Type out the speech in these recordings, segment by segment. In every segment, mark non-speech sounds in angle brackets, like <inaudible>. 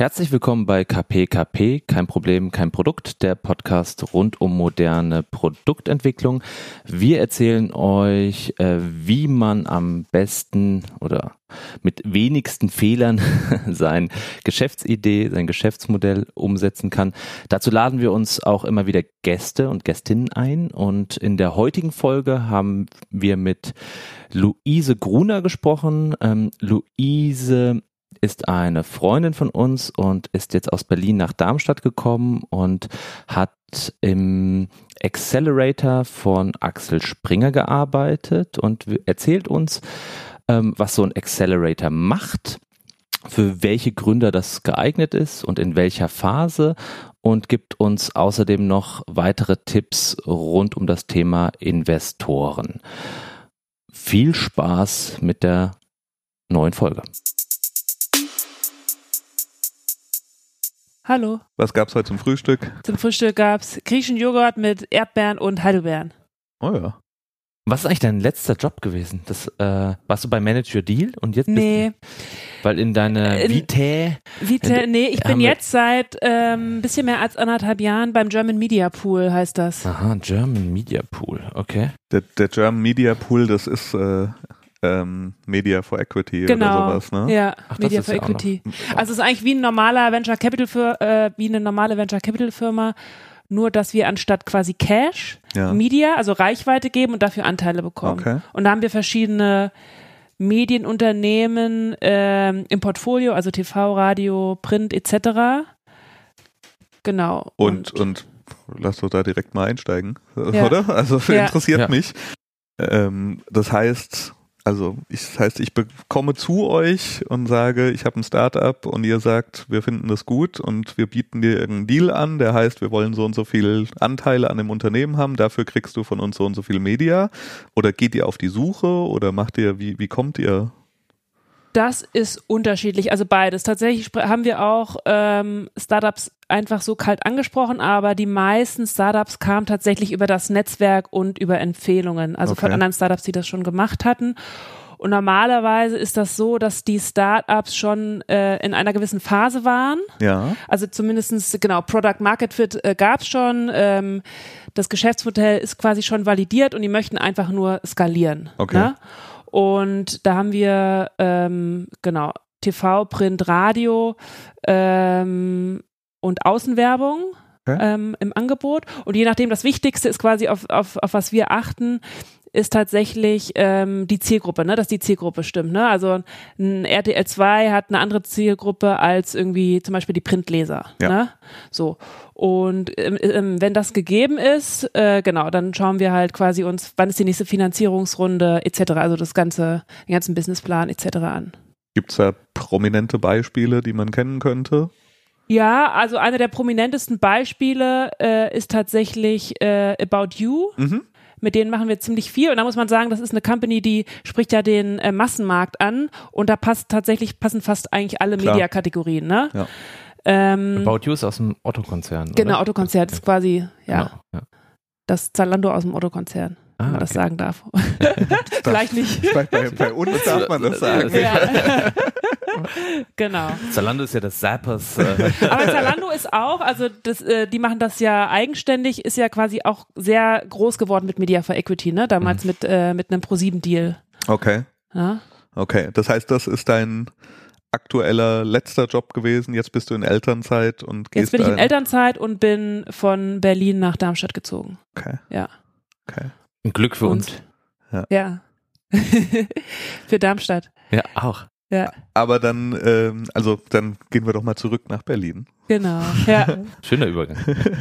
Herzlich willkommen bei KPKP, kein Problem, kein Produkt, der Podcast rund um moderne Produktentwicklung. Wir erzählen euch, äh, wie man am besten oder mit wenigsten Fehlern <laughs> sein Geschäftsidee, sein Geschäftsmodell umsetzen kann. Dazu laden wir uns auch immer wieder Gäste und Gästinnen ein und in der heutigen Folge haben wir mit Luise Gruner gesprochen. Ähm, Luise ist eine Freundin von uns und ist jetzt aus Berlin nach Darmstadt gekommen und hat im Accelerator von Axel Springer gearbeitet und erzählt uns, ähm, was so ein Accelerator macht, für welche Gründer das geeignet ist und in welcher Phase und gibt uns außerdem noch weitere Tipps rund um das Thema Investoren. Viel Spaß mit der neuen Folge. Hallo. Was gab's heute zum Frühstück? Zum Frühstück gab's griechischen Joghurt mit Erdbeeren und Heidelbeeren. Oh ja. Was ist eigentlich dein letzter Job gewesen? Das, äh, warst du bei Manage Your Deal und jetzt Nee. bist du, weil in deine Äh, Vitae Vita, nee, ich bin jetzt seit ähm, ein bisschen mehr als anderthalb Jahren beim German Media Pool, heißt das. Aha, German Media Pool, okay. Der, der German Media Pool, das ist äh, ähm, Media for Equity Genau. oder sowas, ne? Ja, Ach, das Media ist for ja Equity. Also es ist eigentlich wie ein normaler Venture Capital für, äh, wie eine normale Venture Capital Firma, nur dass wir anstatt quasi Cash Ja. Media, also Reichweite geben und dafür Anteile bekommen. Okay. Und da haben wir verschiedene Medienunternehmen ähm, im Portfolio, also TV, Radio, Print etc. Genau. Und, und lass doch da direkt mal einsteigen, <laughs> Ja. oder? Also Ja. interessiert Ja. mich. Ähm, das heißt, also ich, das heißt, ich komme zu euch und sage, ich habe ein Startup und ihr sagt, wir finden das gut und wir bieten dir irgendeinen Deal an, der heißt, wir wollen so und so viel Anteile an dem Unternehmen haben, dafür kriegst du von uns so und so viel Media. Oder geht ihr auf die Suche oder macht ihr, wie, wie kommt ihr? Das ist unterschiedlich, also beides. Tatsächlich haben wir auch ähm, Startups einfach so kalt angesprochen, aber die meisten Startups kamen tatsächlich über das Netzwerk und über Empfehlungen, also von Okay. anderen Startups, die das schon gemacht hatten. Und normalerweise ist das so, dass die Startups schon äh, in einer gewissen Phase waren. Ja. Also zumindestens genau, Product Market Fit äh, gab es schon. Ähm, das Geschäftsmodell ist quasi schon validiert und die möchten einfach nur skalieren. Okay. Ne? Und da haben wir ähm, genau TV, Print, Radio ähm, und Außenwerbung. Okay. Ähm, im Angebot und je nachdem das Wichtigste ist quasi auf, auf, auf was wir achten ist tatsächlich ähm, die Zielgruppe, ne, dass die Zielgruppe stimmt. Ne? Also ein RTL 2 hat eine andere Zielgruppe als irgendwie zum Beispiel die Printleser. Ja. Ne? So. Und ähm, ähm, wenn das gegeben ist, äh, genau, dann schauen wir halt quasi uns, wann ist die nächste Finanzierungsrunde etc., also das ganze, den ganzen Businessplan etc. an. Gibt es da prominente Beispiele, die man kennen könnte? Ja, also eine der prominentesten Beispiele äh, ist tatsächlich äh, About You. Mhm. Mit denen machen wir ziemlich viel und da muss man sagen, das ist eine Company, die spricht ja den äh, Massenmarkt an und da passt tatsächlich passen fast eigentlich alle. Mediakategorien, ne? Ja. Ähm, About You ist aus dem Otto-Konzern. genau, oder? Autokonzern ist quasi ja Genau, ja. das Zalando aus dem Otto-Konzern, wenn Ah, man das okay. sagen darf. <laughs> Vielleicht nicht. Vielleicht bei, bei uns darf man das sagen. ja. <laughs> genau. Zalando ist ja das Zappers. Äh, Aber Zalando ist auch, also das, äh, die machen das ja eigenständig, ist ja quasi auch sehr groß geworden mit Media for Equity, ne? Damals mit, äh, mit einem Pro7-Deal. Okay, Ja? okay. Das heißt, das ist dein aktueller letzter Job gewesen. Jetzt bist du in Elternzeit und gehst Jetzt bin ich in Elternzeit und bin von Berlin nach Darmstadt gezogen. Okay, Ja. okay. Ein Glück für uns. Und- Ja. <laughs> Für Darmstadt. Ja, auch. Ja, Aber dann, ähm, also dann gehen wir doch mal zurück nach Berlin, genau. Ja. <laughs> Schöner Übergang.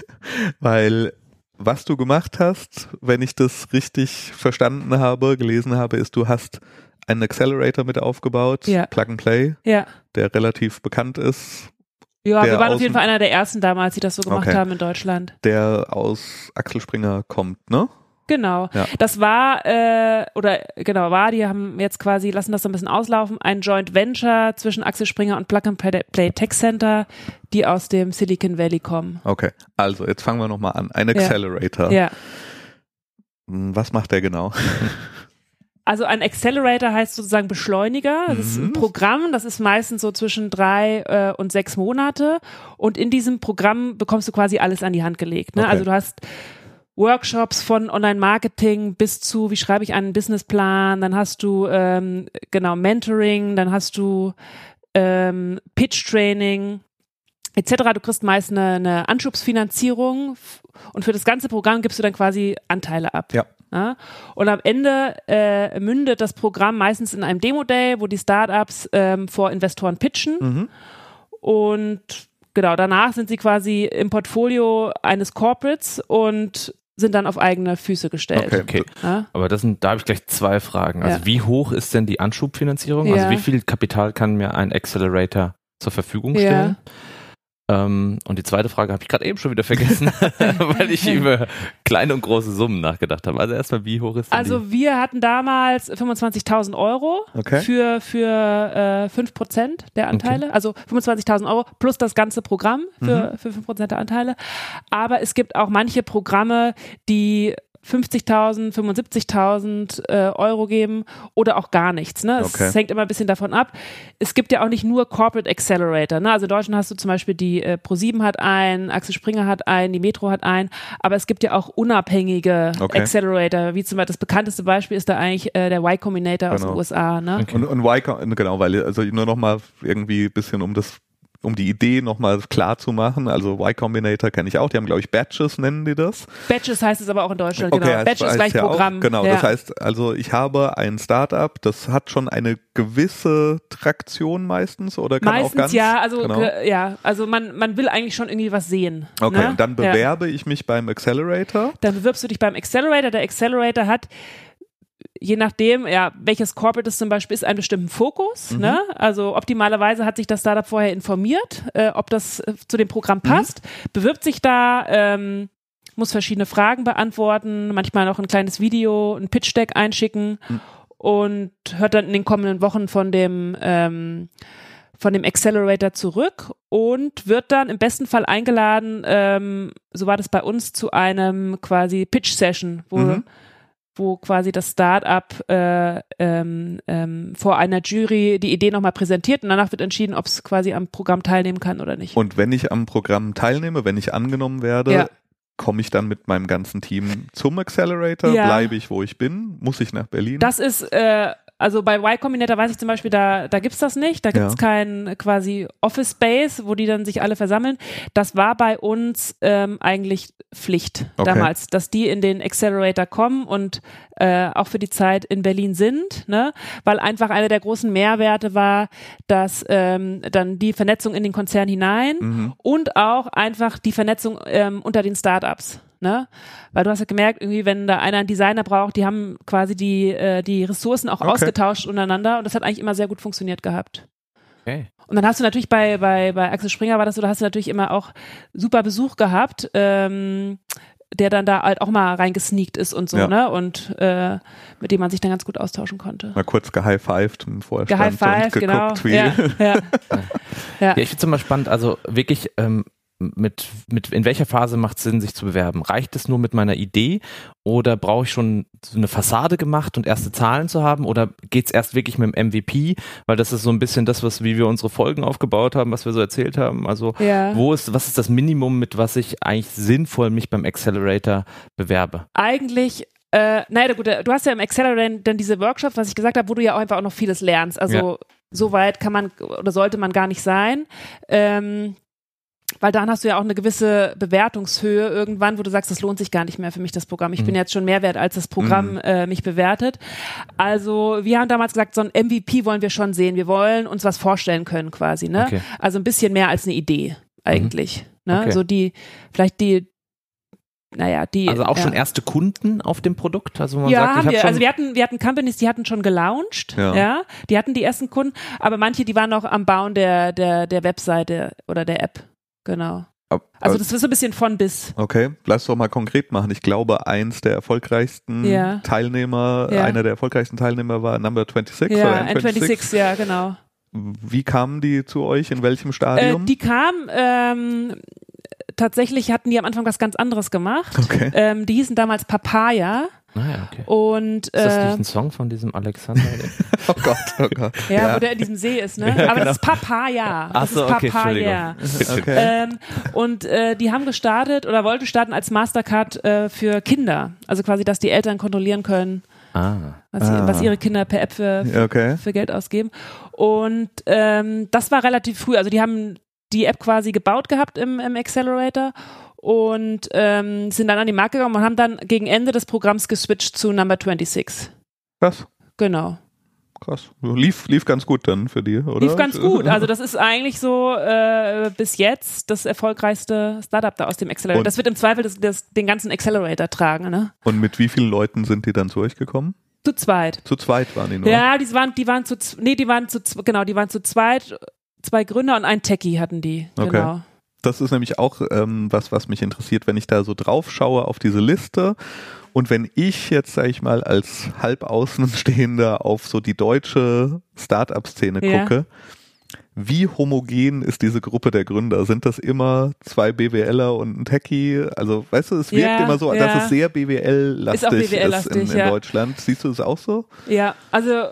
<laughs> weil was du gemacht hast, wenn ich das richtig verstanden habe, gelesen habe, ist, du hast einen Accelerator mit aufgebaut, Ja. Plug and Play, Ja. der relativ bekannt ist, Ja, Der wir waren auf jeden Fall einer der ersten damals, die das so gemacht Okay. haben in Deutschland. der aus Axel Springer kommt, ne? Genau. Ja. Das war, äh, oder genau, war, die haben jetzt quasi, lassen das so ein bisschen auslaufen, ein Joint Venture zwischen Axel Springer und Plug and Play, Tech Center, die aus dem Silicon Valley kommen. Okay, also jetzt fangen wir nochmal an. Ein Accelerator. Ja. Hm, Was macht der genau? <laughs> Also ein Accelerator heißt sozusagen Beschleuniger. Das ist ein Programm, das ist meistens so zwischen drei äh, und sechs Monate. Und in diesem Programm bekommst du quasi alles an die Hand gelegt. Ne? Okay. Also du hast Workshops von Online-Marketing bis zu, wie schreibe ich einen Businessplan, dann hast du ähm, genau Mentoring, dann hast du ähm, Pitch-Training etc. Du kriegst meist eine, eine Anschubsfinanzierung und für das ganze Programm gibst du dann quasi Anteile ab. Ja. Ja? Und am Ende äh, mündet das Programm meistens in einem Demo-Day, wo die Startups ähm, vor Investoren pitchen. Mhm. Und genau, danach sind sie quasi im Portfolio eines Corporates und sind dann auf eigene Füße gestellt. Okay. Okay. Ja? Aber das sind, da habe ich gleich zwei Fragen. Also Ja. wie hoch ist denn die Anschubfinanzierung? Ja. Also wie viel Kapital kann mir ein Accelerator zur Verfügung Ja. stellen? Ähm, und die zweite Frage habe ich gerade eben schon wieder vergessen, <laughs> <laughs> weil ich über kleine und große Summen nachgedacht habe. Also erstmal, wie hoch ist denn die? Also wir hatten damals 25.000 Euro Okay. für, für äh, 5% der Anteile. Also 25.000 Euro plus das ganze Programm für, für 5% der Anteile. Aber es gibt auch manche Programme, die 50.000, 75.000 äh, Euro geben oder auch gar nichts. Ne? Es Okay. hängt immer ein bisschen davon ab. Es gibt ja auch nicht nur Corporate Accelerator. Ne? Also in Deutschland hast du zum Beispiel die äh, Pro7 hat einen, Axel Springer hat einen, die Metro hat einen, aber es gibt ja auch unabhängige Okay. Accelerator, wie zum Beispiel das bekannteste Beispiel ist da eigentlich äh, der Y Combinator aus Genau. den USA. Ne? Okay. Und, und Y, genau, weil, also nur nochmal irgendwie ein bisschen um das, um die Idee nochmal klar zu machen. Also Y Combinator kenne ich auch, die haben, glaube ich, Batches nennen die das. Batches heißt es aber auch in Deutschland, genau. heißt- gleich ja Programm. Auch, genau, ja. das heißt, also ich habe ein Startup, das hat schon eine gewisse Traktion meistens oder kann auch Meistens ganz. ja, also genau. ge- ja, also man, man will eigentlich schon irgendwie was sehen. Okay, ne? und dann Ja. bewerbe ich mich beim Accelerator. Dann bewirbst du dich beim Accelerator. Der Accelerator hat je nachdem, ja, welches Corporate es zum Beispiel ist, einen bestimmten Fokus. Mhm. Ne? Also optimalerweise hat sich das Startup vorher informiert, äh, ob das äh, zu dem Mhm. Programm passt, bewirbt sich da, ähm, muss verschiedene Fragen beantworten, manchmal noch ein kleines Video, ein Pitch-Deck einschicken Mhm. und hört dann in den kommenden Wochen von dem ähm, von dem Accelerator zurück und wird dann im besten Fall eingeladen, ähm, so war das bei uns, zu einem quasi Pitch-Session, wo, Mhm. Wo quasi das Startup äh, ähm, ähm, vor einer Jury die Idee nochmal präsentiert und danach wird entschieden, ob es quasi am Programm teilnehmen kann oder nicht. Und wenn ich am Programm teilnehme, wenn ich angenommen werde, Ja. komme ich dann mit meinem ganzen Team zum Accelerator? Ja. Bleibe ich, wo ich bin? Muss ich nach Berlin? Das ist, äh, also bei Y Combinator weiß ich zum Beispiel, da, da gibt's das nicht. Da gibt's Ja. kein quasi Office Space, wo die dann sich alle versammeln. Das war bei uns ähm, eigentlich Pflicht Okay. damals, dass die in den Accelerator kommen und äh, auch für die Zeit in Berlin sind, ne? Weil einfach einer der großen Mehrwerte war, dass ähm, dann die Vernetzung in den Konzern hinein Mhm. und auch einfach die Vernetzung ähm, unter den Startups. Ne? Weil du hast ja gemerkt, irgendwie, wenn da einer einen Designer braucht, die haben quasi die, äh, die Ressourcen auch Okay. ausgetauscht untereinander und das hat eigentlich immer sehr gut funktioniert gehabt. Okay. Und dann hast du natürlich bei, bei, bei Axel Springer war das so, da hast du natürlich immer auch super Besuch gehabt, ähm, der dann da halt auch mal reingesneakt ist und so, Ja. ne? Und äh, mit dem man sich dann ganz gut austauschen konnte. Mal kurz gehighfived im Vorstand und genau. geguckt, wie. Ja, ja. <laughs> Ja, ich finde es immer spannend, also wirklich, ähm, mit, mit, in welcher Phase macht es Sinn, sich zu bewerben? Reicht es nur mit meiner Idee oder brauche ich schon so eine Fassade gemacht und erste Zahlen zu haben oder geht es erst wirklich mit dem MVP? Weil das ist so ein bisschen das, was, wie wir unsere Folgen aufgebaut haben, was wir so erzählt haben. Also, ja. wo ist, was ist das Minimum, mit was ich eigentlich sinnvoll mich beim Accelerator bewerbe? eigentlich, äh, naja, gut, du hast ja im Accelerator dann diese Workshops, was ich gesagt habe, wo du ja auch einfach auch noch vieles lernst. Also so weit kann man oder sollte man gar nicht sein. Ähm, weil dann hast du ja auch eine gewisse Bewertungshöhe irgendwann, wo du sagst, das lohnt sich gar nicht mehr für mich, das Programm. Ich bin jetzt schon mehr wert, als das Programm Mhm. äh, mich bewertet. Also wir haben damals gesagt, so ein MVP wollen wir schon sehen. Wir wollen uns was vorstellen können quasi. Ne? Okay. Also ein bisschen mehr als eine Idee eigentlich. Ne? Okay. So die, vielleicht die, naja, die. Also auch ja. schon erste Kunden auf dem Produkt? Also man Ja, sagt, ich haben habe wir. schon Also wir hatten, wir hatten Companies, die hatten schon gelauncht, Ja. ja. die hatten die ersten Kunden, aber manche, die waren noch am Bauen der, der, der Webseite oder der App. Genau. Ab- Also das ist so ein bisschen von bis. Okay, lass doch mal konkret machen. Ich glaube, eins der erfolgreichsten Ja. Teilnehmer, Ja. einer der erfolgreichsten Teilnehmer war Number 26 Ja, oder N26. N26, ja, genau. Wie kamen die zu euch? In welchem Äh, Stadium? die kam, ähm, tatsächlich hatten die am Anfang was ganz anderes gemacht. okay. Ähm, die hießen damals Papaya. Ah, okay. Und ist das äh, nicht ein Song von diesem Alexander? <laughs> Oh Gott, oh Gott. <laughs> ja, ja. wo der in diesem See ist, ne? Aber das ist Papaya. Ach Das so, ist okay, Papaya. Okay. Ähm, und äh, die haben gestartet oder wollten starten als Mastercard äh, für Kinder. Also quasi, dass die Eltern kontrollieren können, ah. was, Ah. was ihre Kinder per App für, Ja, okay. für Geld ausgeben. Und ähm, das war relativ früh. Also die haben die App quasi gebaut gehabt im, im Accelerator und ähm, sind dann an die Marke gegangen und haben dann gegen Ende des Programms geswitcht zu Number 26. Krass, Genau. krass. Lief, lief ganz gut dann für die, oder? Lief ganz gut. Also das ist eigentlich so äh, bis jetzt das erfolgreichste Startup da aus dem Accelerator. Und- das wird im Zweifel das, das, den ganzen Accelerator tragen, ne? Und mit wie vielen Leuten sind die dann zu euch gekommen? Zu zweit. Zu zweit waren die nur. Ja, die waren, die waren zu, nee, die waren zu, genau, die waren zu zweit. Zwei Gründer und ein Techie hatten die. Okay. Genau. Das ist nämlich auch ähm, was, was mich interessiert, wenn ich da so drauf schaue auf diese Liste und wenn ich jetzt, sage ich mal, als Halbaußenstehender auf so die deutsche Startup-Szene Ja. gucke, wie homogen ist diese Gruppe der Gründer? Sind das immer zwei BWLer und ein Techie? Also, weißt du, es wirkt Ja, immer so, ja. dass es sehr BWL-lastig Ist auch ist, in, in ja. Deutschland. Siehst du es auch so? Ja, also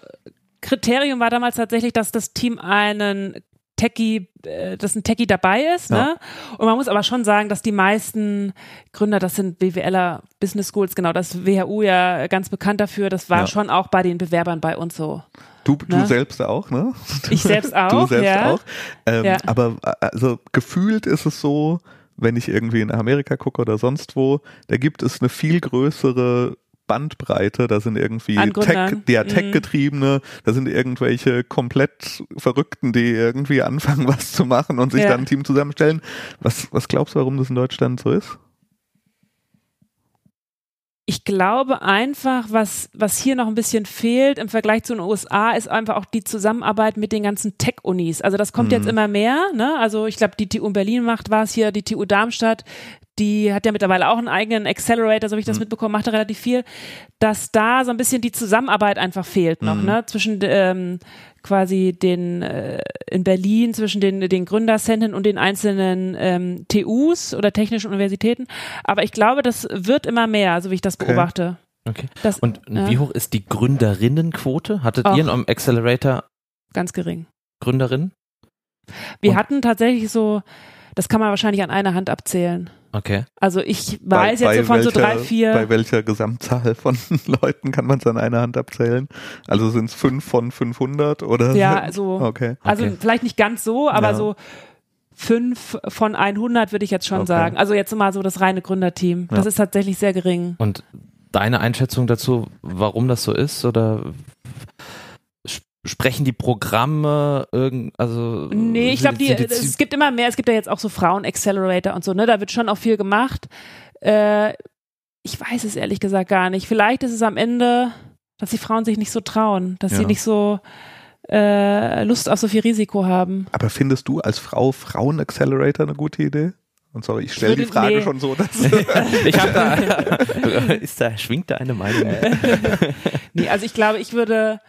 Kriterium war damals tatsächlich, dass das Team einen Techie, äh, dass ein Techie dabei ist, Ja. ne? Und man muss aber schon sagen, dass die meisten Gründer, das sind BWLer, Business Schools, genau, das WHU ja ganz bekannt dafür, das war Ja. schon auch bei den Bewerbern bei uns so. Du, du Ne? selbst auch, ne? Ich selbst <laughs> auch, Du selbst ja. auch. Ähm, Ja. Aber äh, also gefühlt ist es so, wenn ich irgendwie in Amerika gucke oder sonst wo, da gibt es eine viel größere Bandbreite, da sind irgendwie Tech, ja, Mhm. Tech-Getriebene, da sind irgendwelche komplett Verrückten, die irgendwie anfangen, <laughs> was zu machen und sich Ja. dann ein Team zusammenstellen. Was, was glaubst du, warum das in Deutschland so ist? Ich glaube einfach, was, was hier noch ein bisschen fehlt im Vergleich zu den USA, ist einfach auch die Zusammenarbeit mit den ganzen Tech-Unis. Also das kommt Mhm. jetzt immer mehr. Ne? Also ich glaube, die TU in Berlin macht was hier, die TU Darmstadt, die hat ja mittlerweile auch einen eigenen Accelerator, so wie ich das Mhm. mitbekommen, macht da relativ viel, dass da so ein bisschen die Zusammenarbeit einfach fehlt noch, Mhm. ne? Zwischen ähm, quasi den äh, in Berlin, zwischen den, den Gründerzentren und den einzelnen ähm, TUs oder technischen Universitäten. Aber ich glaube, das wird immer mehr, so wie ich das beobachte. Okay. Das, Und ja, wie hoch ist die Gründerinnenquote? Hattet ihr in eurem Accelerator ganz gering. Gründerinnen? Wir Und- hatten tatsächlich so, das kann man wahrscheinlich an einer Hand abzählen. Okay. Also ich weiß jetzt so von so drei, vier. Bei welcher Gesamtzahl von <laughs> Leuten kann man es an einer Hand abzählen? Also sind es fünf von 500 oder? Ja, also, Okay. also Okay. vielleicht nicht ganz so, aber Ja. so fünf von 100 würde ich jetzt schon Okay. sagen. Also jetzt mal so das reine Gründerteam. Das Ja. ist tatsächlich sehr gering. Und deine Einschätzung dazu, warum das so ist? Oder sprechen die Programme irgend, also Nee, ich glaube, sind die es gibt immer mehr. Es gibt ja jetzt auch so Frauen-Accelerator und so, ne? Da wird schon auch viel gemacht. Äh, ich weiß es ehrlich gesagt gar nicht. Vielleicht ist es am Ende, dass die Frauen sich nicht so trauen, dass sie Ja. nicht so äh, Lust auf so viel Risiko haben. Aber findest du als Frau Frauen-Accelerator eine gute Idee? Und sorry, ich stelle die Frage nee. schon so, dass <laughs> ich habe da, <laughs> ist da, schwingt da eine Meinung? <laughs> Nee, also ich glaube, ich würde,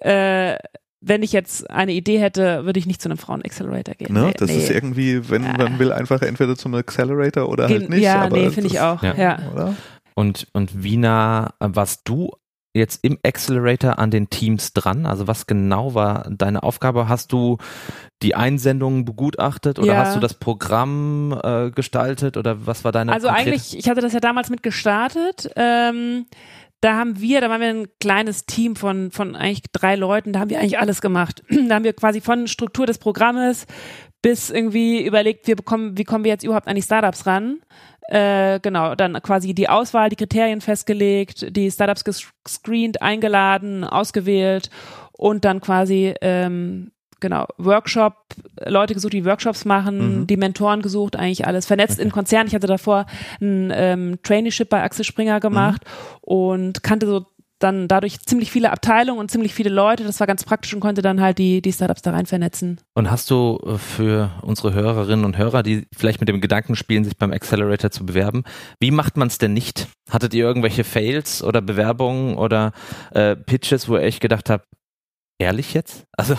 äh, wenn ich jetzt eine Idee hätte, würde ich nicht zu einem Frauen-Accelerator gehen. ne, Nee, das nee. ist irgendwie, wenn Ja. man will, einfach entweder zum Accelerator oder halt Gen- nicht. ja, aber nee, finde ich auch. Ja. Ja. Und, und wie nah warst du jetzt im Accelerator an den Teams dran? Also was genau war deine Aufgabe? Hast du die Einsendungen begutachtet oder Ja. hast du das Programm äh, gestaltet oder was war deine Also eigentlich, ich hatte das ja damals mit gestartet. Ähm, da haben wir, da waren wir ein kleines Team von, von eigentlich drei Leuten, da haben wir eigentlich alles gemacht. <clears throat> Da haben wir quasi von Struktur des Programmes bis irgendwie überlegt, wir bekommen, wie kommen wir jetzt überhaupt an die Startups ran? Äh, genau, dann quasi die Auswahl, die Kriterien festgelegt, die Startups gescreent, eingeladen, ausgewählt und dann quasi ähm, genau Workshop, Leute gesucht, die Workshops machen, Mhm. die Mentoren gesucht, eigentlich alles vernetzt in Konzernen. Ich hatte davor ein ähm, Traineeship bei Axel Springer gemacht und kannte so dann dadurch ziemlich viele Abteilungen und ziemlich viele Leute. Das war ganz praktisch und konnte dann halt die, die Startups da rein vernetzen. Und hast du äh, für unsere Hörerinnen und Hörer, die vielleicht mit dem Gedanken spielen, sich beim Accelerator zu bewerben, wie macht man es denn nicht? Hattet ihr irgendwelche Fails oder Bewerbungen oder äh, Pitches, wo ihr echt gedacht habt, ehrlich jetzt? Also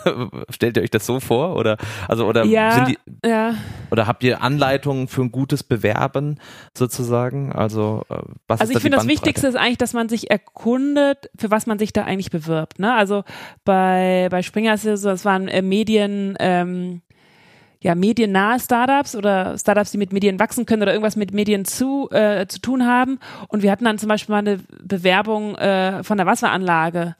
<laughs> stellt ihr euch das so vor oder also oder Ja, sind die ja. oder habt ihr Anleitungen für ein gutes Bewerben sozusagen? Also äh, was Also ich finde, das Wichtigste ist eigentlich, dass man sich erkundet, für was man sich da eigentlich bewirbt. Ne? Also bei, bei Springer ist es so, es waren äh, Medien, ähm, ja, mediennahe Startups oder Startups, die mit Medien wachsen können oder irgendwas mit Medien zu, äh, zu tun haben. Und wir hatten dann zum Beispiel mal eine Bewerbung äh, von der Wasseranlage.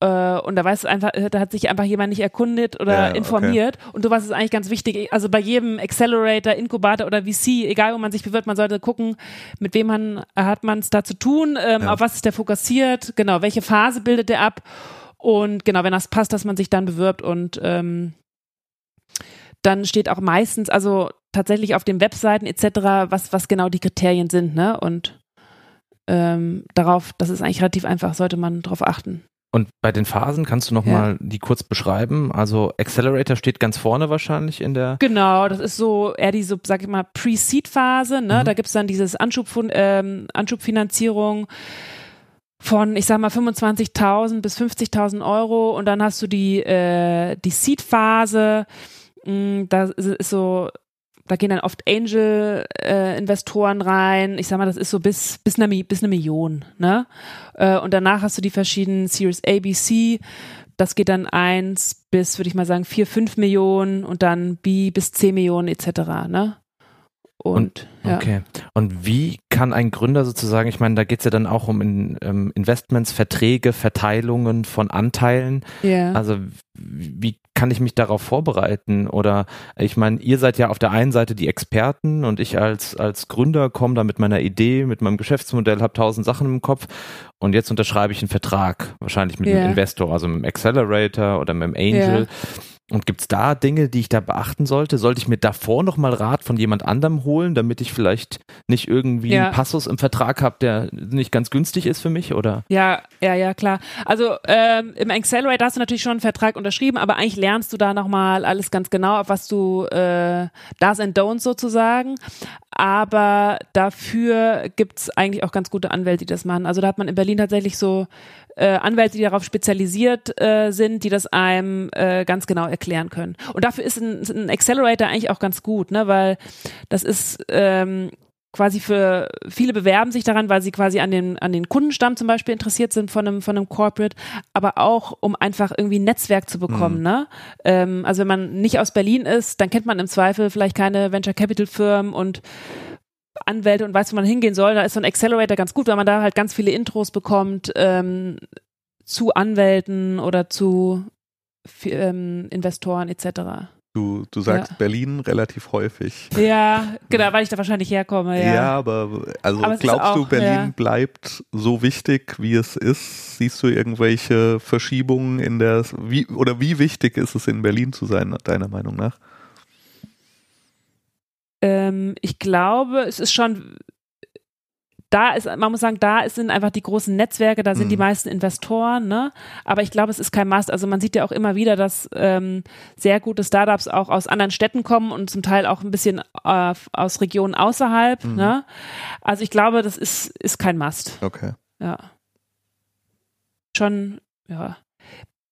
Äh, und da weiß einfach, da hat sich einfach jemand nicht erkundet oder Ja, okay. informiert. Und sowas ist eigentlich ganz wichtig. Also bei jedem Accelerator, Inkubator oder VC, egal wo man sich bewirbt, man sollte gucken, mit wem man, hat man es da zu tun, ähm, Ja. auf was ist der fokussiert, genau, welche Phase bildet der ab. Und genau, wenn das passt, dass man sich dann bewirbt und ähm, dann steht auch meistens, also tatsächlich auf den Webseiten etc., was, was genau die Kriterien sind, ne? Und ähm, darauf, das ist eigentlich relativ einfach, sollte man darauf achten. Und bei den Phasen kannst du noch Ja. mal die kurz beschreiben? Also Accelerator steht ganz vorne wahrscheinlich in der Genau, das ist so eher die, so, sag ich mal, Pre-Seed-Phase, ne? Mhm. Da gibt's dann dieses Anschub, ähm, Anschubfinanzierung von, ich sag mal, 25.000 bis 50.000 Euro und dann hast du die, äh, die Seed-Phase, mh, da ist so, da gehen dann oft Angel-Investoren rein. Ich sag mal, das ist so bis, bis, eine, bis eine Million. Ne? Äh, und danach hast du die verschiedenen Series A, B, C. Das geht dann eins bis, würde ich mal sagen, vier, fünf Millionen und dann B bis zehn Millionen etc. Ne? Und, ja. Okay. Und wie kann ein Gründer sozusagen, ich meine, da geht es ja dann auch um in, ähm, Investments, Verträge, Verteilungen von Anteilen. Ja. Also wie kann ich mich darauf vorbereiten? Oder ich meine, ihr seid ja auf der einen Seite die Experten und ich als, als Gründer komme da mit meiner Idee, mit meinem Geschäftsmodell, habe tausend Sachen im Kopf und jetzt unterschreibe ich einen Vertrag, wahrscheinlich mit Ja. einem Investor, also mit einem Accelerator oder mit einem Angel. Und gibt's da Dinge, die ich da beachten sollte? Sollte ich mir davor nochmal Rat von jemand anderem holen, damit ich vielleicht nicht irgendwie Ja. einen Passus im Vertrag habe, der nicht ganz günstig ist für mich? Oder? Ja, ja, ja, klar. Also ähm, im Accelerator hast du natürlich schon einen Vertrag unterschrieben, aber eigentlich lernst du da nochmal alles ganz genau, auf was du äh, Does and Don'ts sozusagen. Aber dafür gibt's eigentlich auch ganz gute Anwälte, die das machen. Also da hat man in Berlin tatsächlich so äh, Anwälte, die darauf spezialisiert äh, sind, die das einem äh, ganz genau erklären können. Und dafür ist ein, ein Accelerator eigentlich auch ganz gut, ne? weil das ist ähm, quasi für viele bewerben sich daran, weil sie quasi an den an den Kundenstamm zum Beispiel interessiert sind von einem von einem Corporate, aber auch um einfach irgendwie ein Netzwerk zu bekommen. Mhm. Ne? Ähm, also wenn man nicht aus Berlin ist, dann kennt man im Zweifel vielleicht keine Venture Capital Firmen und Anwälte und weiß, wo man hingehen soll. Da ist so ein Accelerator ganz gut, weil man da halt ganz viele Intros bekommt ähm, zu Anwälten oder zu ähm, Investoren etc. Du, du sagst Ja. Berlin relativ häufig. Ja, genau, weil ich da wahrscheinlich herkomme. Ja, Ja, aber also Aber glaubst du, auch, Berlin ja. bleibt so wichtig, wie es ist? Siehst du irgendwelche Verschiebungen in der wie oder wie wichtig ist es in Berlin zu sein, deiner Meinung nach? Ähm, ich glaube, es ist schon. Da ist, man muss sagen, da sind einfach die großen Netzwerke, da sind Mhm. die meisten Investoren, ne? Aber ich glaube, es ist kein Must. Also man sieht ja auch immer wieder, dass ähm, sehr gute Startups auch aus anderen Städten kommen und zum Teil auch ein bisschen äh, aus Regionen außerhalb, Mhm. ne? Also ich glaube, das ist, ist kein Must. Okay. Ja. Schon, ja.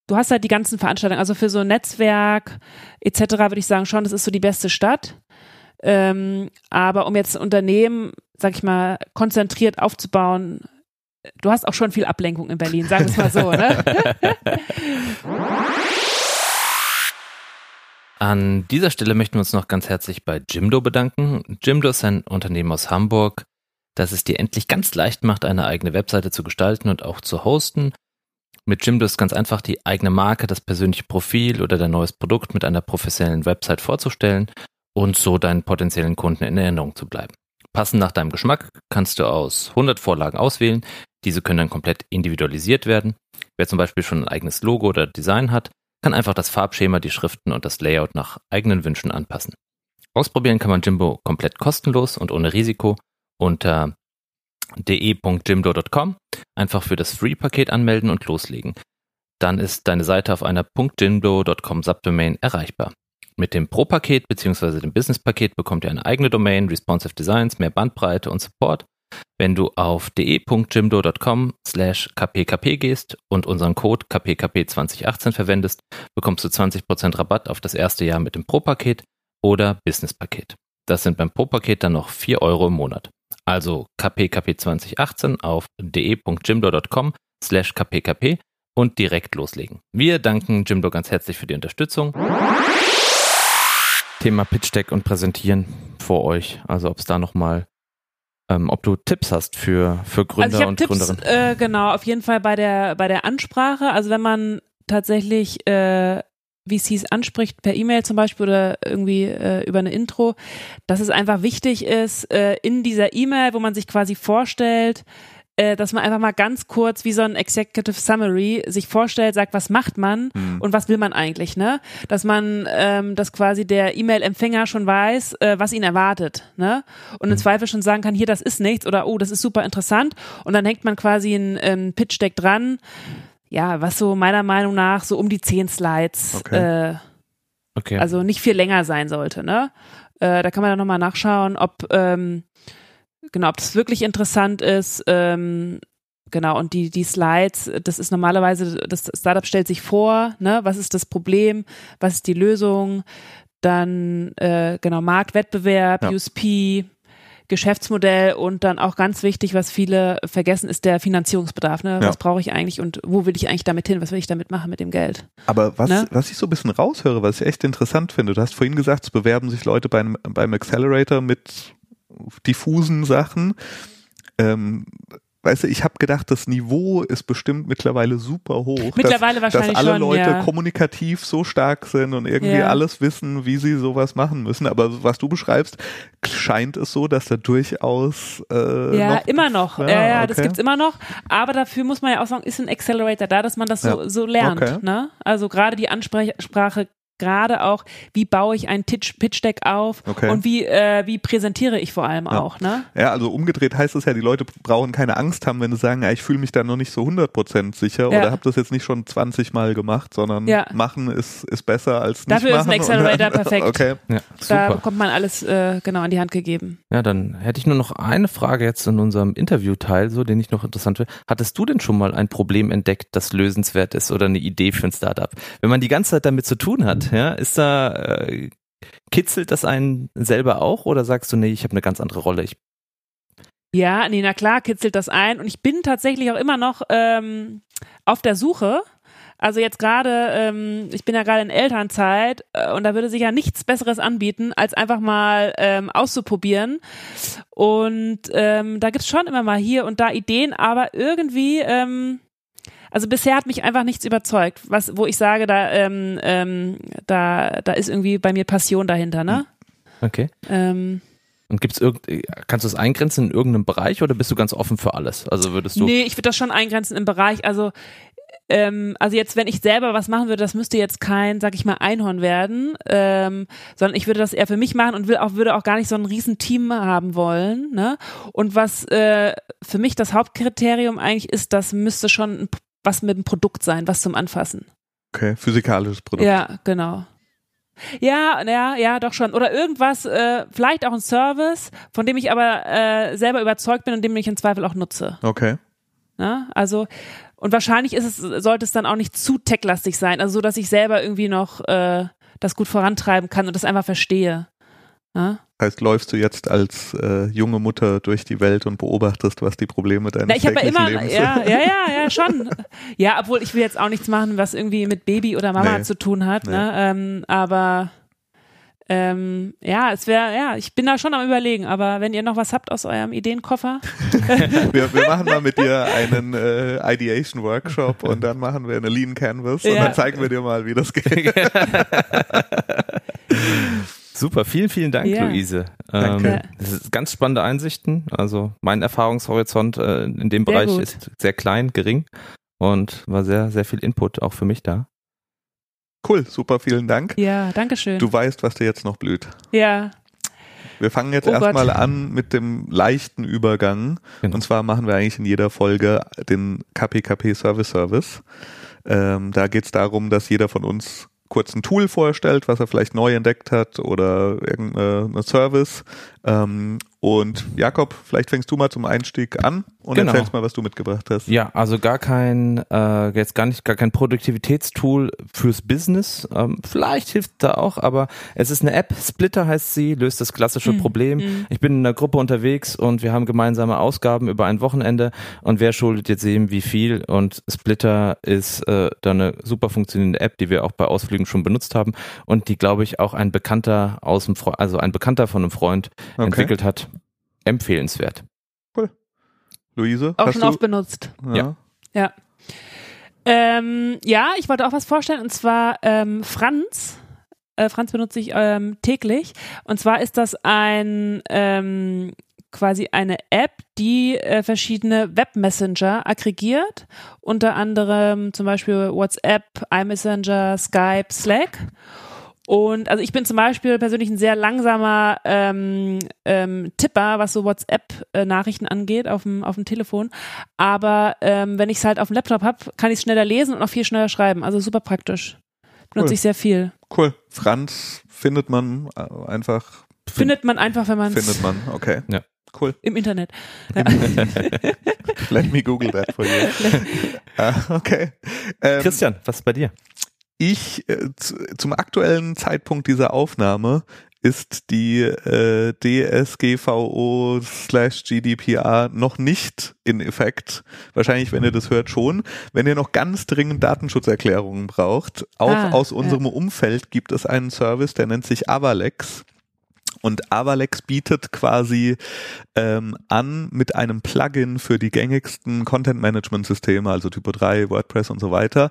Du hast halt die ganzen Veranstaltungen, also für so ein Netzwerk etc. würde ich sagen, schon, das ist so die beste Stadt. Ähm, aber um jetzt ein Unternehmen, sag ich mal, konzentriert aufzubauen, du hast auch schon viel Ablenkung in Berlin, wir es mal so, ne? <laughs> An dieser Stelle möchten wir uns noch ganz herzlich bei Jimdo bedanken. Jimdo ist ein Unternehmen aus Hamburg, das es dir endlich ganz leicht macht, eine eigene Webseite zu gestalten und auch zu hosten. Mit Jimdo ist ganz einfach die eigene Marke, das persönliche Profil oder dein neues Produkt mit einer professionellen Website vorzustellen und so deinen potenziellen Kunden in Erinnerung zu bleiben. Passend nach deinem Geschmack kannst du aus 100 Vorlagen auswählen. Diese können dann komplett individualisiert werden. Wer zum Beispiel schon ein eigenes Logo oder Design hat, kann einfach das Farbschema, die Schriften und das Layout nach eigenen Wünschen anpassen. Ausprobieren kann man Jimbo komplett kostenlos und ohne Risiko unter de.jimdo.com. Einfach für das Free-Paket anmelden und loslegen. Dann ist deine Seite auf einer .jimdo.com Subdomain erreichbar. Mit dem Pro-Paket bzw. dem Business-Paket bekommt ihr eine eigene Domain, responsive Designs, mehr Bandbreite und Support. Wenn du auf de.jimdo.com slash kpkp gehst und unseren Code kpkp2018 verwendest, bekommst du 20% Rabatt auf das erste Jahr mit dem Pro-Paket oder Business-Paket. Das sind beim Pro-Paket dann noch 4 Euro im Monat. Also kpkp2018 auf de.jimdo.com slash kpkp und direkt loslegen. Wir danken Jimdo ganz herzlich für die Unterstützung. Thema Pitch Deck und Präsentieren vor euch. Also ob es da nochmal, ähm, ob du Tipps hast für, für Gründer also und Tipps, Gründerinnen. Äh, genau, auf jeden Fall bei der, bei der Ansprache. Also wenn man tatsächlich äh, VCs anspricht, per E-Mail zum Beispiel oder irgendwie äh, über eine Intro, dass es einfach wichtig ist, äh, in dieser E-Mail, wo man sich quasi vorstellt, dass man einfach mal ganz kurz wie so ein Executive Summary sich vorstellt, sagt, was macht man Mhm. und was will man eigentlich, ne? Dass man, ähm, dass quasi der E-Mail-Empfänger schon weiß, äh, was ihn erwartet, ne? Und im Zweifel schon sagen kann, hier, das ist nichts oder oh, das ist super interessant und dann hängt man quasi ein, ein Pitch-Deck dran, ja, was so meiner Meinung nach so um die zehn Slides, Okay. äh, Okay. also nicht viel länger sein sollte, ne? Äh, da kann man dann nochmal nachschauen, ob, ähm, genau, ob das wirklich interessant ist, ähm, genau, und die, die Slides, das ist normalerweise, das Startup stellt sich vor, ne, was ist das Problem, was ist die Lösung, dann, äh, genau, Marktwettbewerb, Ja. USP, Geschäftsmodell und dann auch ganz wichtig, was viele vergessen, ist der Finanzierungsbedarf. Ne? Ja. Was brauche ich eigentlich und wo will ich eigentlich damit hin? Was will ich damit machen mit dem Geld? Aber was, Ne? was ich so ein bisschen raushöre, was ich echt interessant finde, du hast vorhin gesagt, es bewerben sich Leute beim, beim Accelerator mit diffusen Sachen. Ähm, weißt du, ich habe gedacht, das Niveau ist bestimmt mittlerweile super hoch. Mittlerweile dass, wahrscheinlich Dass alle schon, Leute ja. kommunikativ so stark sind und irgendwie Ja. alles wissen, wie sie sowas machen müssen. Aber was du beschreibst, scheint es so, dass da durchaus äh, Ja, noch immer noch. Ja, Ja, ja, das okay. gibt's immer noch. Aber dafür muss man ja auch sagen, ist ein Accelerator da, dass man das so, Ja. so lernt. Okay. Ne? Also gerade die Ansprache, gerade auch, wie baue ich ein Pitch, Pitch Deck auf Okay. und wie, äh, wie präsentiere ich vor allem Ja. auch. Ne? Ja, also umgedreht heißt es ja, die Leute brauchen keine Angst haben, wenn sie sagen, ja, ich fühle mich da noch nicht so 100% sicher Ja. oder habe das jetzt nicht schon 20 Mal gemacht, sondern Ja. machen ist, ist besser als nicht Dafür ist ein machen. Accelerator dann- perfekt. Okay. ja, Da bekommt man alles äh, genau an die Hand gegeben. Ja, dann hätte ich nur noch eine Frage jetzt in unserem Interviewteil, so den ich noch interessant finde. Hattest du denn schon mal ein Problem entdeckt, das lösenswert ist oder eine Idee für ein Startup? Wenn man die ganze Zeit damit zu tun hat, ja, ist da äh, kitzelt das einen selber auch oder sagst du, nee, ich habe eine ganz andere Rolle? Ich, Ja, nee, na klar, kitzelt das ein. Und ich bin tatsächlich auch immer noch ähm, auf der Suche. Also jetzt gerade, ähm, ich bin ja gerade in Elternzeit äh, und da würde sich ja nichts Besseres anbieten, als einfach mal ähm, auszuprobieren. Und ähm, da gibt's schon immer mal hier und da Ideen, aber irgendwie, ähm, also bisher hat mich einfach nichts überzeugt, was, wo ich sage, da, ähm, ähm, da, da ist irgendwie bei mir Passion dahinter, ne? okay. Ähm, Und gibt's irgend, kannst du es eingrenzen in irgendeinem Bereich oder bist du ganz offen für alles? Also würdest du. Nee, ich würde das schon eingrenzen im Bereich, also ähm, also jetzt, wenn ich selber was machen würde, das müsste jetzt kein, sag ich mal, Einhorn werden, ähm, sondern ich würde das eher für mich machen und will auch, würde auch gar nicht so ein riesen Team haben wollen. Ne? Und was äh, für mich das Hauptkriterium eigentlich ist, das müsste schon ein, was mit dem Produkt sein, was zum Anfassen. okay, physikalisches Produkt. Ja, genau. Ja, ja, ja, doch schon. Oder irgendwas, äh, vielleicht auch ein Service, von dem ich aber äh, selber überzeugt bin und den ich im Zweifel auch nutze. Okay. Ne? Also, und wahrscheinlich ist es, sollte es dann auch nicht zu techlastig sein, also so, dass ich selber irgendwie noch äh, das gut vorantreiben kann und das einfach verstehe. Ne? Heißt, läufst du jetzt als äh, junge Mutter durch die Welt und beobachtest, was die Probleme deines Na, ich habe ja täglichen immer, Lebens ja, ja, ja, ja, schon. Ja, obwohl ich will jetzt auch nichts machen, was irgendwie mit Baby oder Mama Nee. zu tun hat, ne? Ähm, aber ähm, ja, es wäre, ja, ich bin da schon am überlegen, aber wenn ihr noch was habt aus eurem Ideenkoffer, <laughs> wir, wir machen mal mit dir <laughs> einen äh, Ideation Workshop und dann machen wir eine Lean Canvas und Ja. dann zeigen wir dir mal, wie das geht. <laughs> Super, vielen, vielen Dank, Ja. Luise. Danke. Ähm, das ist ganz spannende Einsichten. Also mein Erfahrungshorizont äh, in dem Sehr Bereich gut. ist sehr klein, gering und war sehr, sehr viel Input auch für mich da. Cool, super, vielen Dank. ja, danke schön. Du weißt, was dir jetzt noch blüht. ja, Wir fangen jetzt Oh erstmal an mit dem leichten Übergang. Genau. Und zwar machen wir eigentlich in jeder Folge den KPKP Service Service. Ähm, da geht es darum, dass jeder von uns kurz ein Tool vorstellt, was er vielleicht neu entdeckt hat oder irgendeine eine Service. Ähm, Und Jakob, vielleicht fängst du mal zum Einstieg an und Genau. erzählst mal, was du mitgebracht hast. Ja, also gar kein, äh, jetzt gar nicht, gar kein Produktivitätstool fürs Business. Ähm, vielleicht hilft da auch, aber es ist eine App, Splitter heißt sie, löst das klassische Problem. Ich bin in einer Gruppe unterwegs und wir haben gemeinsame Ausgaben über ein Wochenende und wer schuldet jetzt eben wie viel und Splitter ist äh, da eine super funktionierende App, die wir auch bei Ausflügen schon benutzt haben und die, glaube ich, auch ein Bekannter aus dem Fre also ein Bekannter von einem Freund Okay. entwickelt hat. Empfehlenswert. Luise, Auch hast schon du? oft benutzt. ja. Ja. Ähm, ja, ich wollte auch was vorstellen und zwar ähm, Franz. Äh, Franz benutze ich ähm, täglich. Und zwar ist das ein ähm, quasi eine App, die äh, verschiedene Webmessenger aggregiert, unter anderem zum Beispiel WhatsApp, iMessenger, Skype, Slack. Und also ich bin zum Beispiel persönlich ein sehr langsamer ähm, ähm, Tipper, was so WhatsApp-Nachrichten angeht auf dem, auf dem Telefon. Aber ähm, wenn ich es halt auf dem Laptop habe, kann ich es schneller lesen und auch viel schneller schreiben. Also super praktisch. Benutze Cool. ich sehr viel. Cool. Franz findet man äh, einfach, Findet man einfach, wenn man findet man. Okay. Ja. Cool. im Internet. <laughs> Let me Google that for you. <laughs> ah, okay. Ähm, Christian, was ist bei dir? Ich äh, zu, zum aktuellen Zeitpunkt dieser Aufnahme ist die äh, DSGVO slash GDPR noch nicht in Effekt. Wahrscheinlich, wenn ihr das hört, schon. Wenn ihr noch ganz dringend Datenschutzerklärungen braucht, auch Ah, aus ja. unserem Umfeld gibt es einen Service, der nennt sich Avalex. Und Avalex bietet quasi ähm, an mit einem Plugin für die gängigsten Content-Management-Systeme, also Typo 3, WordPress und so weiter,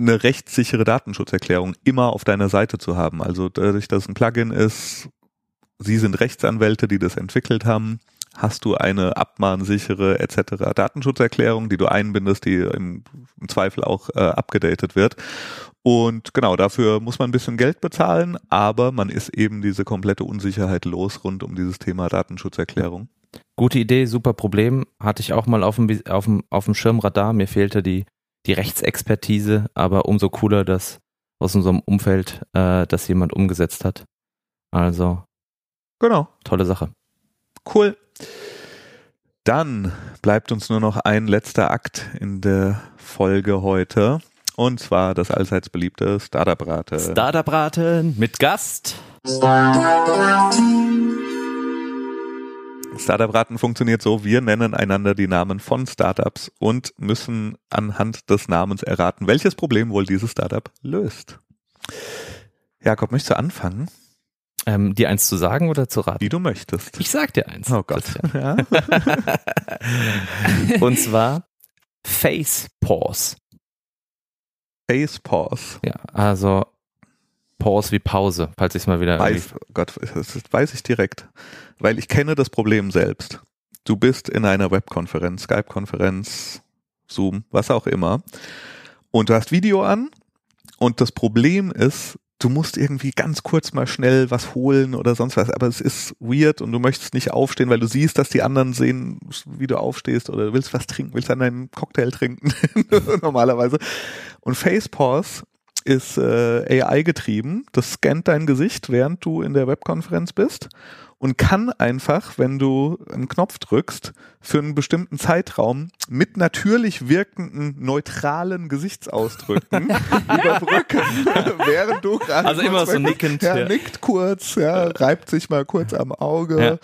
eine rechtssichere Datenschutzerklärung immer auf deiner Seite zu haben. Also dadurch, dass es ein Plugin ist, Sie sind Rechtsanwälte, die das entwickelt haben, hast du eine abmahnsichere etc. Datenschutzerklärung, die du einbindest, die im, im Zweifel auch äh, abgedatet wird. Und genau, dafür muss man ein bisschen Geld bezahlen, aber man ist eben diese komplette Unsicherheit los rund um dieses Thema Datenschutzerklärung. Gute Idee, super Problem. Hatte ich auch mal auf dem, auf dem, auf dem Schirmradar. Mir fehlte die, die Rechtsexpertise, aber umso cooler, dass aus unserem Umfeld äh, das jemand umgesetzt hat. Also, Genau. tolle Sache. Cool. Dann bleibt uns nur noch ein letzter Akt in der Folge heute. Und zwar das allseits beliebte Startup-Rate. Startup-Raten mit Gast. Startup-Raten funktioniert so, wir nennen einander die Namen von Startups und müssen anhand des Namens erraten, welches Problem wohl dieses Startup löst. Jakob, möchtest du anfangen? Ähm, dir eins zu sagen oder zu raten? Wie du möchtest. Ich sag dir eins. Oh Gott. Ja. <laughs> Und zwar Face Pause. Face Pause. Ja, also Pause wie Pause, falls ich es mal wieder Weiß, Gott, das weiß ich direkt. Weil ich kenne das Problem selbst. Du bist in einer Webkonferenz, Skype-Konferenz, Zoom, was auch immer. Und du hast Video an. Und das Problem ist, du musst irgendwie ganz kurz mal schnell was holen oder sonst was. Aber es ist weird und du möchtest nicht aufstehen, weil du siehst, dass die anderen sehen, wie du aufstehst oder du willst was trinken, willst an deinen Cocktail trinken <laughs> normalerweise. Und Face Pause ist äh, AI getrieben. Das scannt dein Gesicht, während du in der Webkonferenz bist und kann einfach, wenn du einen Knopf drückst, für einen bestimmten Zeitraum mit natürlich wirkenden, neutralen Gesichtsausdrücken <laughs> überbrücken, <laughs> während du gerade Also immer so nickend, Ja, ja. nickt kurz, ja, reibt sich mal kurz am Auge.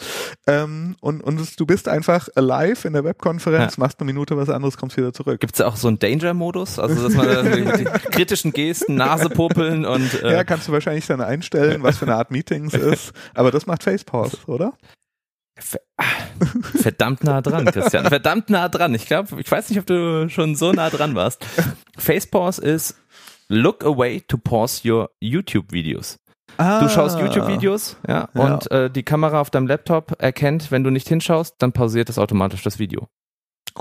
Ähm, und und es, du bist einfach alive in der Webkonferenz, Ja. machst eine Minute was anderes, kommst wieder zurück. Gibt es auch so einen Danger-Modus? Also, dass man <laughs> die kritischen Gesten, Nase popeln und. Äh, Ja, kannst du wahrscheinlich dann einstellen, was für eine Art Meetings ist. Aber das macht FacePause, oder? Verdammt nah dran, <laughs> Christian. Verdammt nah dran. Ich glaube, ich weiß nicht, ob du schon so nah dran warst. Face Pause ist Look away to pause your YouTube-Videos. Ah, Du schaust YouTube-Videos, ja, Ja. und äh, die Kamera auf deinem Laptop erkennt, wenn du nicht hinschaust, dann pausiert es automatisch das Video.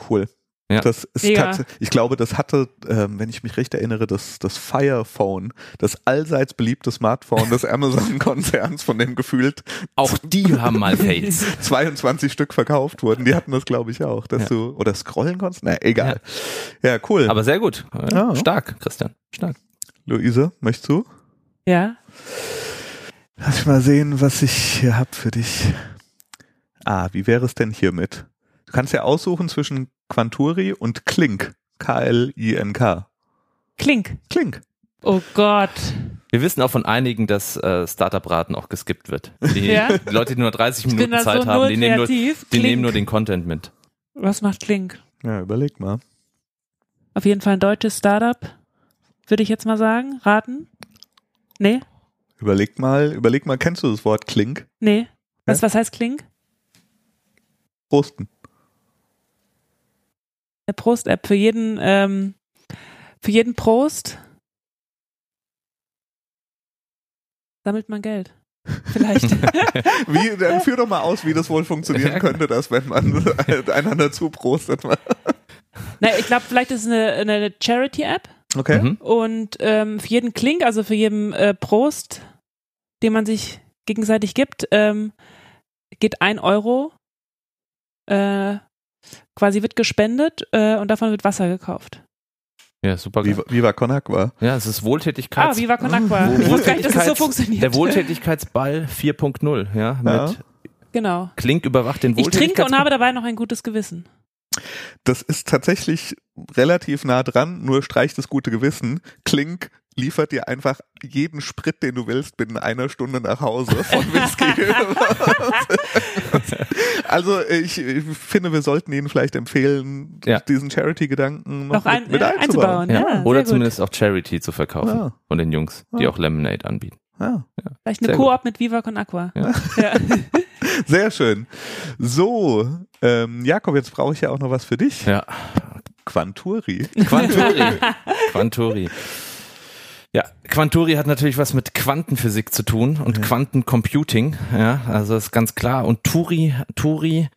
Cool. Ja. Das ist tatsächlich, ich glaube, das hatte, ähm, wenn ich mich recht erinnere, das, das Fire Phone, das allseits beliebte Smartphone des <laughs> Amazon-Konzerns, von dem gefühlt Auch die haben mal Fails. <laughs> 22 Stück verkauft wurden. Die hatten das, glaube ich, auch, dass Ja. du, oder scrollen konntest? Na, egal. Ja, cool. Aber sehr gut. Ja. Stark, Christian. Stark. Luise, möchtest du? Ja. Lass ich mal sehen, was ich hier hab für dich. Ah, wie wäre es denn hiermit? Du kannst ja aussuchen zwischen Quanturi und Klink. K-L-I-N-K. Klink. Klink. Oh Gott. Wir wissen auch von einigen, dass äh, Startup-Raten auch geskippt wird. Die, Ja? die Leute, die nur 30 Ich bin Minuten Zeit so haben, die, nehmen nur, die nehmen nur den Content mit. Was macht Klink? Ja, überleg mal. Auf jeden Fall ein deutsches Startup, würde ich jetzt mal sagen. Raten? Nee? Überleg mal, überleg mal, kennst du das Wort Klink? Nee. Was, Hä? was heißt Klink? Prosten. Eine Prost-App für jeden, ähm, für jeden Prost sammelt man Geld. Vielleicht. <laughs> Wie, dann führ doch mal aus, wie das wohl funktionieren könnte, dass wenn man <laughs> einander zuprostet. <laughs> Na, ich glaube, vielleicht ist es eine, eine Charity-App Okay. Mhm. und ähm, für jeden Klink, also für jeden äh, Prost, den man sich gegenseitig gibt, ähm, geht ein Euro, äh, quasi wird gespendet äh, und davon wird Wasser gekauft. Ja, super. Viva, Viva Con Agua. Ja, es ist Ah, Wohltätigkeits... Viva Con Agua. Ich wusste gar nicht, dass es so funktioniert. der Wohltätigkeitsball 4.0, ja, mit Ja. Genau. Klink überwacht den Ich trinke und habe dabei noch ein gutes Gewissen. Das ist tatsächlich relativ nah dran, nur streicht das gute Gewissen. Klink liefert dir einfach jeden Sprit, den du willst, binnen einer Stunde nach Hause von Whisky. <laughs> also ich, ich finde, wir sollten Ihnen vielleicht empfehlen, Ja. diesen Charity-Gedanken noch, Noch ein, mit, mit äh, einzubauen. einzubauen. Ja, Ja, oder gut. zumindest auch Charity zu verkaufen Ja. von den Jungs, die Ja. auch Lemonade anbieten. Ja. Vielleicht eine gut. Koop mit Viva Con Aqua. Ja. Ja. <laughs> Sehr schön. So, ähm, Jakob, jetzt brauche ich ja auch noch was für dich. Ja, Quanturi. Quanturi. <laughs> Quanturi. Ja, Quanturi hat natürlich was mit Quantenphysik zu tun und Quantencomputing. Ja, also ist ganz klar. Und Turi, Turi,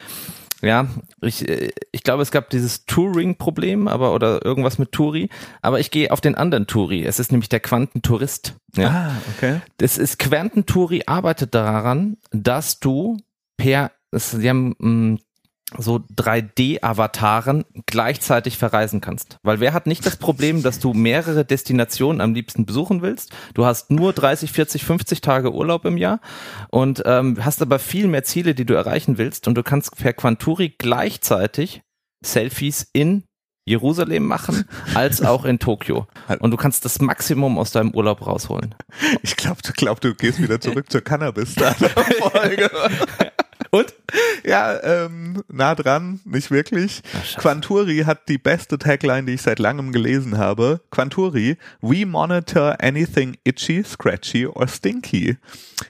ja, ich, äh, ich glaube, es gab dieses Turing-Problem, aber oder irgendwas mit Turi. Aber ich gehe auf den anderen Turi. Es ist nämlich der Quantentourist. Ja. Ah, okay. Das ist Quantenturi arbeitet daran, dass du per, es- sie haben mh, so 3D-Avataren gleichzeitig verreisen kannst. Weil wer hat nicht das Problem, dass du mehrere Destinationen am liebsten besuchen willst? Du hast nur 30, 40, 50 Tage Urlaub im Jahr und ähm, hast aber viel mehr Ziele, die du erreichen willst und du kannst per Quanturi gleichzeitig Selfies in Jerusalem machen, als auch in Tokio. <laughs> Und du kannst das Maximum aus deinem Urlaub rausholen. Ich glaube, du, glaub, du gehst wieder zurück zur Cannabis-Folge. <laughs> Und? Ja, ähm, nah dran, nicht wirklich. scheiße. Quanturi hat die beste Tagline, die ich seit langem gelesen habe. Quanturi, we monitor anything itchy, scratchy or stinky.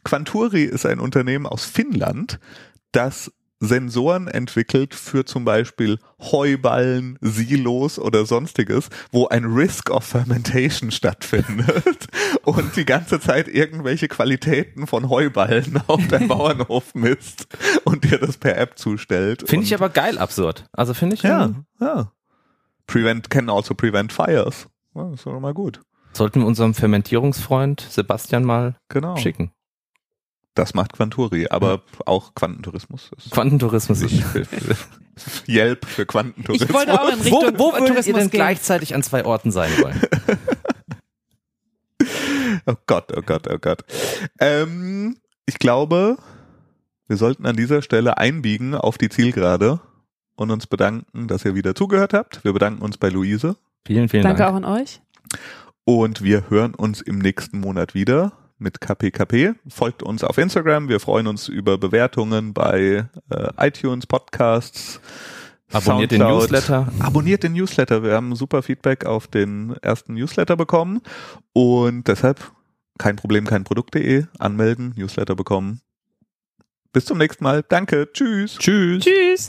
Quanturi ist ein Unternehmen aus Finnland, das Sensoren entwickelt für zum Beispiel Heuballen, Silos oder sonstiges, wo ein Risk of Fermentation <laughs> stattfindet und die ganze Zeit irgendwelche Qualitäten von Heuballen <laughs> auf deinem Bauernhof misst und dir das per App zustellt. Finde ich aber geil absurd. Also finde ich, ja, ja. Prevent can also prevent fires. Ja, das ist doch mal gut. sollten wir unserem Fermentierungsfreund Sebastian mal Genau. schicken. Das macht Quanturi, aber auch Quantentourismus. ist Quantentourismus. nicht <laughs> Yelp für Quantentourismus. Ich wollte auch in Wo, Richtung wo würdet ihr denn gehen. gleichzeitig an zwei Orten sein wollen? <laughs> Oh Gott, oh Gott, oh Gott. Ähm, ich glaube, wir sollten an dieser Stelle einbiegen auf die Zielgerade und uns bedanken, dass ihr wieder zugehört habt. Wir bedanken uns bei Luise Vielen, vielen Danke Dank. auch an euch. und wir hören uns im nächsten Monat wieder mit KPKP. Folgt uns auf Instagram. Wir freuen uns über Bewertungen bei äh, iTunes, Podcasts. Abonniert den Soundcloud. Newsletter. Abonniert den Newsletter. Wir haben super Feedback auf den ersten Newsletter bekommen und deshalb kein Problem, kein Produkt.de anmelden, Newsletter bekommen. Bis zum nächsten Mal. Danke. Tschüss. Tschüss. Tschüss.